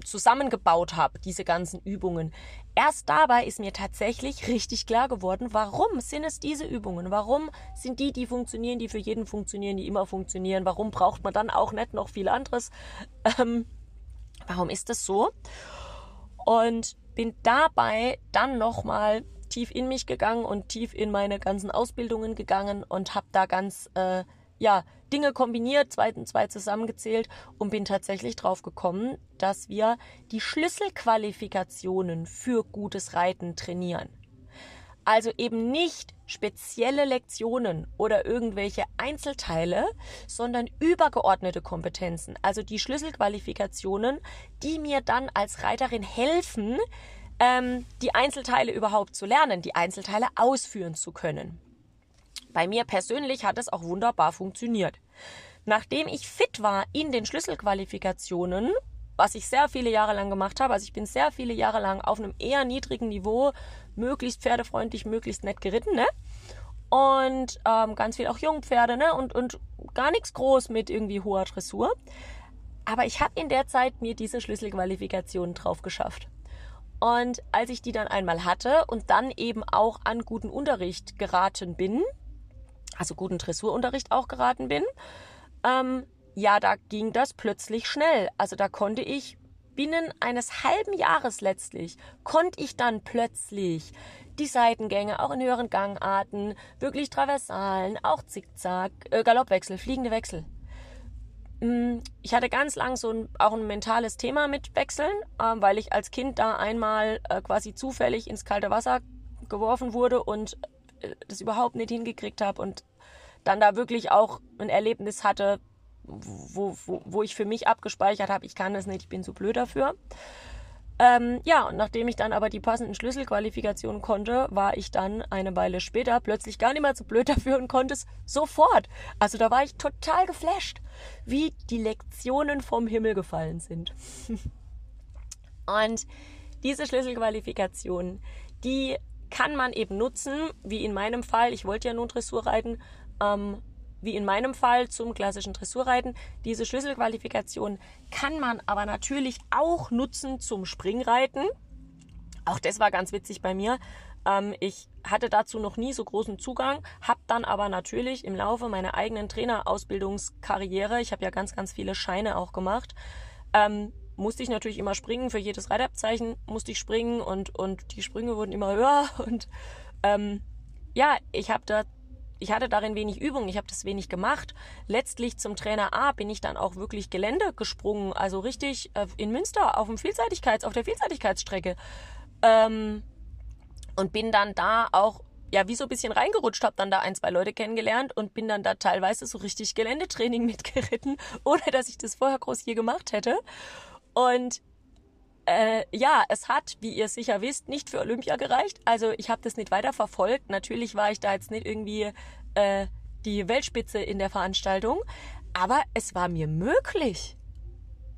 zusammengebaut habe, diese ganzen Übungen, erst dabei ist mir tatsächlich richtig klar geworden, warum sind es diese Übungen? Warum sind die, die funktionieren, die für jeden funktionieren, die immer funktionieren? Warum braucht man dann auch nicht noch viel anderes? Ähm, Warum ist das so? Und bin dabei dann nochmal tief in mich gegangen und tief in meine ganzen Ausbildungen gegangen und habe da ganz äh, ja Dinge kombiniert, zwei und zwei zusammengezählt und bin tatsächlich drauf gekommen, dass wir die Schlüsselqualifikationen für gutes Reiten trainieren. Also eben nicht spezielle Lektionen oder irgendwelche Einzelteile, sondern übergeordnete Kompetenzen, also die Schlüsselqualifikationen, die mir dann als Reiterin helfen, ähm, die Einzelteile überhaupt zu lernen, die Einzelteile ausführen zu können. Bei mir persönlich hat es auch wunderbar funktioniert. Nachdem ich fit war in den Schlüsselqualifikationen, was ich sehr viele Jahre lang gemacht habe, also ich bin sehr viele Jahre lang auf einem eher niedrigen Niveau möglichst pferdefreundlich, möglichst nett geritten, ne? Und ähm, ganz viel auch Jungpferde, ne? Und, und gar nichts groß mit irgendwie hoher Dressur. Aber ich habe in der Zeit mir diese Schlüsselqualifikationen drauf geschafft. Und als ich die dann einmal hatte und dann eben auch an guten Unterricht geraten bin, also guten Dressurunterricht auch geraten bin, ähm, ja, da ging das plötzlich schnell. Also da konnte ich binnen eines halben Jahres letztlich konnte ich dann plötzlich die Seitengänge auch in höheren Gangarten, wirklich Traversalen, auch Zickzack, äh, Galoppwechsel, fliegende Wechsel. Mm, ich hatte ganz lang so ein, auch ein mentales Thema mit Wechseln, äh, weil ich als Kind da einmal äh, quasi zufällig ins kalte Wasser geworfen wurde und das überhaupt nicht hingekriegt habe und dann da wirklich auch ein Erlebnis hatte, wo, wo, wo ich für mich abgespeichert habe, ich kann das nicht, ich bin zu blöd dafür. Ähm, ja, und nachdem ich dann aber die passenden Schlüsselqualifikationen konnte, war ich dann eine Weile später plötzlich gar nicht mehr zu blöd dafür und konnte es sofort. Also da war ich total geflasht, wie die Lektionen vom Himmel gefallen sind. und diese Schlüsselqualifikationen, die kann man eben nutzen, wie in meinem Fall, ich wollte ja nun Dressur reiten, ähm, wie in meinem Fall zum klassischen Dressurreiten. Diese Schlüsselqualifikation kann man aber natürlich auch nutzen zum Springreiten. Auch das war ganz witzig bei mir. Ähm, ich hatte dazu noch nie so großen Zugang, habe dann aber natürlich im Laufe meiner eigenen Trainerausbildungskarriere, ich habe ja ganz, ganz viele Scheine auch gemacht, ähm, musste ich natürlich immer springen. Für jedes Reitabzeichen musste ich springen und, und die Sprünge wurden immer höher. Und ähm, ja, ich habe da ich hatte darin wenig Übung, ich habe das wenig gemacht. Letztlich zum Trainer A bin ich dann auch wirklich Gelände gesprungen, also richtig äh, in Münster auf dem Vielseitigkeits, auf der Vielseitigkeitsstrecke. Ähm, und bin dann da auch ja, wie so ein bisschen reingerutscht, habe dann da ein, zwei Leute kennengelernt und bin dann da teilweise so richtig Geländetraining mitgeritten, ohne dass ich das vorher groß hier gemacht hätte. Und äh, ja, es hat, wie ihr sicher wisst, nicht für Olympia gereicht. Also ich habe das nicht weiter verfolgt. Natürlich war ich da jetzt nicht irgendwie äh, die Weltspitze in der Veranstaltung, aber es war mir möglich.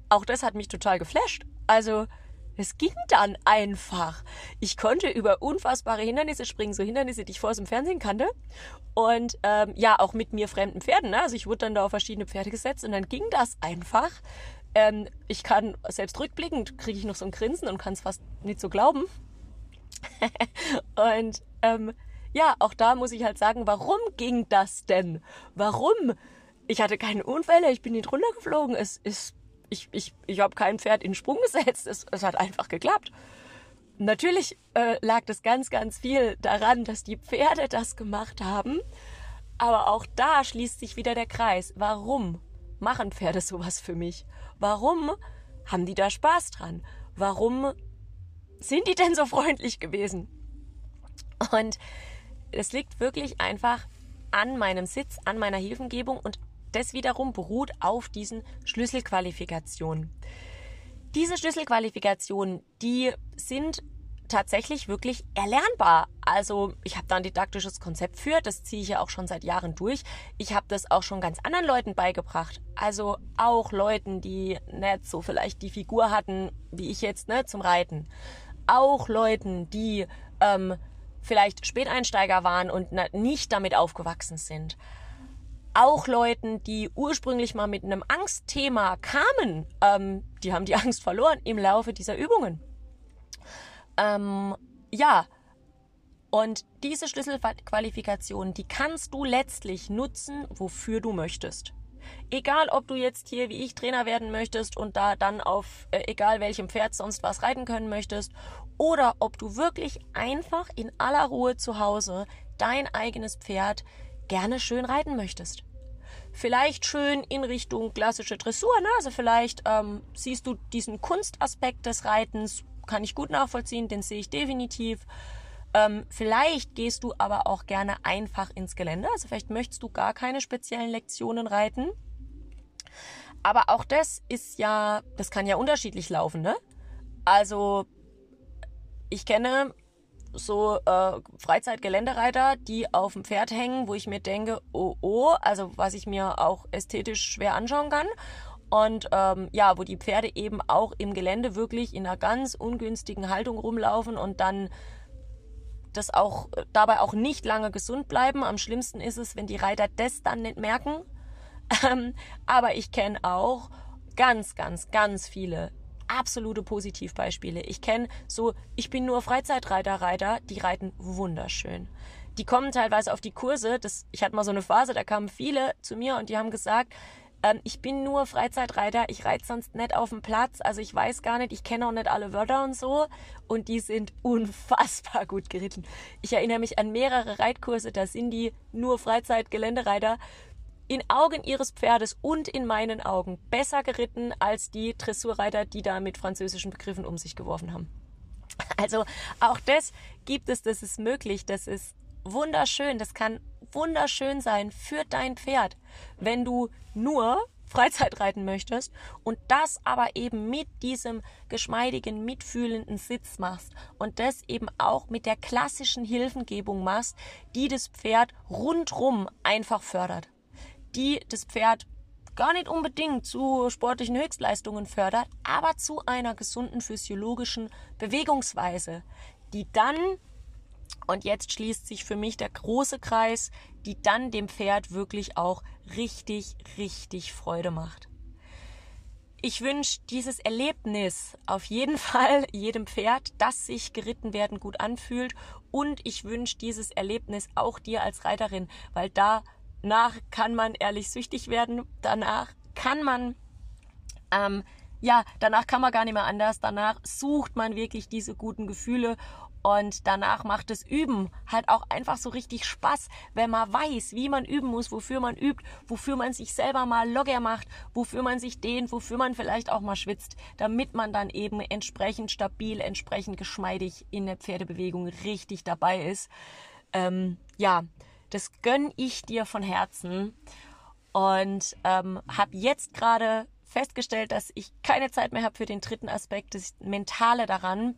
Auch das hat mich total geflasht. Also es ging dann einfach. Ich konnte über unfassbare Hindernisse springen, so Hindernisse, die ich vorher im Fernsehen kannte. Und ähm, ja, auch mit mir fremden Pferden. Ne? Also ich wurde dann da auf verschiedene Pferde gesetzt und dann ging das einfach. Ähm, ich kann selbst rückblickend kriege ich noch so ein Grinsen und kann es fast nicht so glauben. und ähm, ja, auch da muss ich halt sagen, warum ging das denn? Warum? Ich hatte keine Unfälle, ich bin nicht runtergeflogen. Es ist, ich, ich, ich habe kein Pferd in Sprung gesetzt. Es, es hat einfach geklappt. Natürlich äh, lag das ganz, ganz viel daran, dass die Pferde das gemacht haben. Aber auch da schließt sich wieder der Kreis. Warum? machen Pferde sowas für mich? Warum haben die da Spaß dran? Warum sind die denn so freundlich gewesen? Und es liegt wirklich einfach an meinem Sitz, an meiner Hilfengebung und das wiederum beruht auf diesen Schlüsselqualifikationen. Diese Schlüsselqualifikationen, die sind tatsächlich wirklich erlernbar. Also ich habe da ein didaktisches Konzept für, das ziehe ich ja auch schon seit Jahren durch. Ich habe das auch schon ganz anderen Leuten beigebracht. Also auch Leuten, die nicht so vielleicht die Figur hatten, wie ich jetzt, ne, zum Reiten. Auch Leuten, die ähm, vielleicht Späteinsteiger waren und nicht damit aufgewachsen sind. Auch Leuten, die ursprünglich mal mit einem Angstthema kamen, ähm, die haben die Angst verloren im Laufe dieser Übungen. Ähm, ja, und diese Schlüsselqualifikation, die kannst du letztlich nutzen, wofür du möchtest. Egal, ob du jetzt hier wie ich Trainer werden möchtest und da dann auf äh, egal welchem Pferd sonst was reiten können möchtest, oder ob du wirklich einfach in aller Ruhe zu Hause dein eigenes Pferd gerne schön reiten möchtest. Vielleicht schön in Richtung klassische Dressur, ne? also vielleicht ähm, siehst du diesen Kunstaspekt des Reitens kann ich gut nachvollziehen, den sehe ich definitiv. Ähm, vielleicht gehst du aber auch gerne einfach ins Gelände. Also vielleicht möchtest du gar keine speziellen Lektionen reiten. Aber auch das ist ja, das kann ja unterschiedlich laufen, ne? Also ich kenne so äh, Freizeitgeländereiter, die auf dem Pferd hängen, wo ich mir denke, oh oh, also was ich mir auch ästhetisch schwer anschauen kann und ähm, ja, wo die Pferde eben auch im Gelände wirklich in einer ganz ungünstigen Haltung rumlaufen und dann das auch dabei auch nicht lange gesund bleiben. Am schlimmsten ist es, wenn die Reiter das dann nicht merken. Ähm, aber ich kenne auch ganz, ganz, ganz viele absolute Positivbeispiele. Ich kenne so, ich bin nur Freizeitreiter, Reiter, die reiten wunderschön. Die kommen teilweise auf die Kurse. Das, ich hatte mal so eine Phase, da kamen viele zu mir und die haben gesagt, ähm, ich bin nur Freizeitreiter, ich reite sonst nicht auf dem Platz, also ich weiß gar nicht, ich kenne auch nicht alle Wörter und so. Und die sind unfassbar gut geritten. Ich erinnere mich an mehrere Reitkurse, da sind die nur Freizeitgeländereiter in Augen ihres Pferdes und in meinen Augen besser geritten als die Dressurreiter, die da mit französischen Begriffen um sich geworfen haben. Also auch das gibt es, das ist möglich, das ist wunderschön, das kann wunderschön sein für dein Pferd, wenn du nur Freizeit reiten möchtest und das aber eben mit diesem geschmeidigen, mitfühlenden Sitz machst und das eben auch mit der klassischen Hilfengebung machst, die das Pferd rundrum einfach fördert, die das Pferd gar nicht unbedingt zu sportlichen Höchstleistungen fördert, aber zu einer gesunden physiologischen Bewegungsweise, die dann und jetzt schließt sich für mich der große Kreis, die dann dem Pferd wirklich auch richtig, richtig Freude macht. Ich wünsche dieses Erlebnis auf jeden Fall jedem Pferd, das sich geritten werden gut anfühlt. Und ich wünsche dieses Erlebnis auch dir als Reiterin, weil danach kann man ehrlich süchtig werden. Danach kann man, ähm, ja, danach kann man gar nicht mehr anders. Danach sucht man wirklich diese guten Gefühle und danach macht das Üben halt auch einfach so richtig Spaß, wenn man weiß, wie man üben muss, wofür man übt, wofür man sich selber mal locker macht, wofür man sich dehnt, wofür man vielleicht auch mal schwitzt, damit man dann eben entsprechend stabil, entsprechend geschmeidig in der Pferdebewegung richtig dabei ist. Ähm, ja, das gönn ich dir von Herzen und ähm, habe jetzt gerade festgestellt, dass ich keine Zeit mehr habe für den dritten Aspekt, das Mentale daran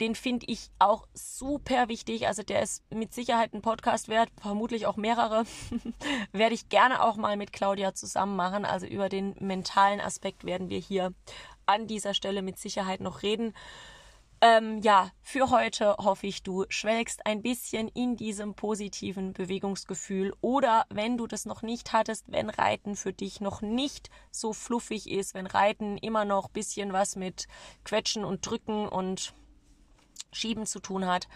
den finde ich auch super wichtig. Also der ist mit Sicherheit ein Podcast wert, vermutlich auch mehrere. Werde ich gerne auch mal mit Claudia zusammen machen. Also über den mentalen Aspekt werden wir hier an dieser Stelle mit Sicherheit noch reden. Ähm, ja, für heute hoffe ich, du schwelgst ein bisschen in diesem positiven Bewegungsgefühl oder wenn du das noch nicht hattest, wenn Reiten für dich noch nicht so fluffig ist, wenn Reiten immer noch bisschen was mit Quetschen und Drücken und Schieben zu tun hat.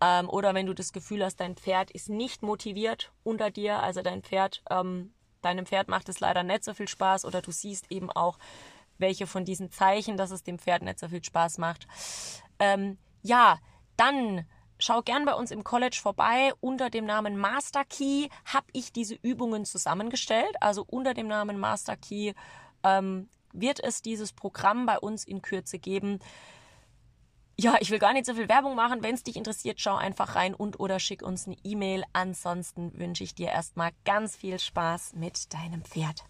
Ähm, oder wenn du das Gefühl hast, dein Pferd ist nicht motiviert unter dir, also dein Pferd, ähm, deinem Pferd macht es leider nicht so viel Spaß oder du siehst eben auch, welche von diesen Zeichen, dass es dem Pferd nicht so viel Spaß macht. Ähm, ja, dann schau gern bei uns im College vorbei. Unter dem Namen Master Key habe ich diese Übungen zusammengestellt. Also unter dem Namen Master Key ähm, wird es dieses Programm bei uns in Kürze geben. Ja, ich will gar nicht so viel Werbung machen. Wenn es dich interessiert, schau einfach rein und oder schick uns eine E-Mail. Ansonsten wünsche ich dir erstmal ganz viel Spaß mit deinem Pferd.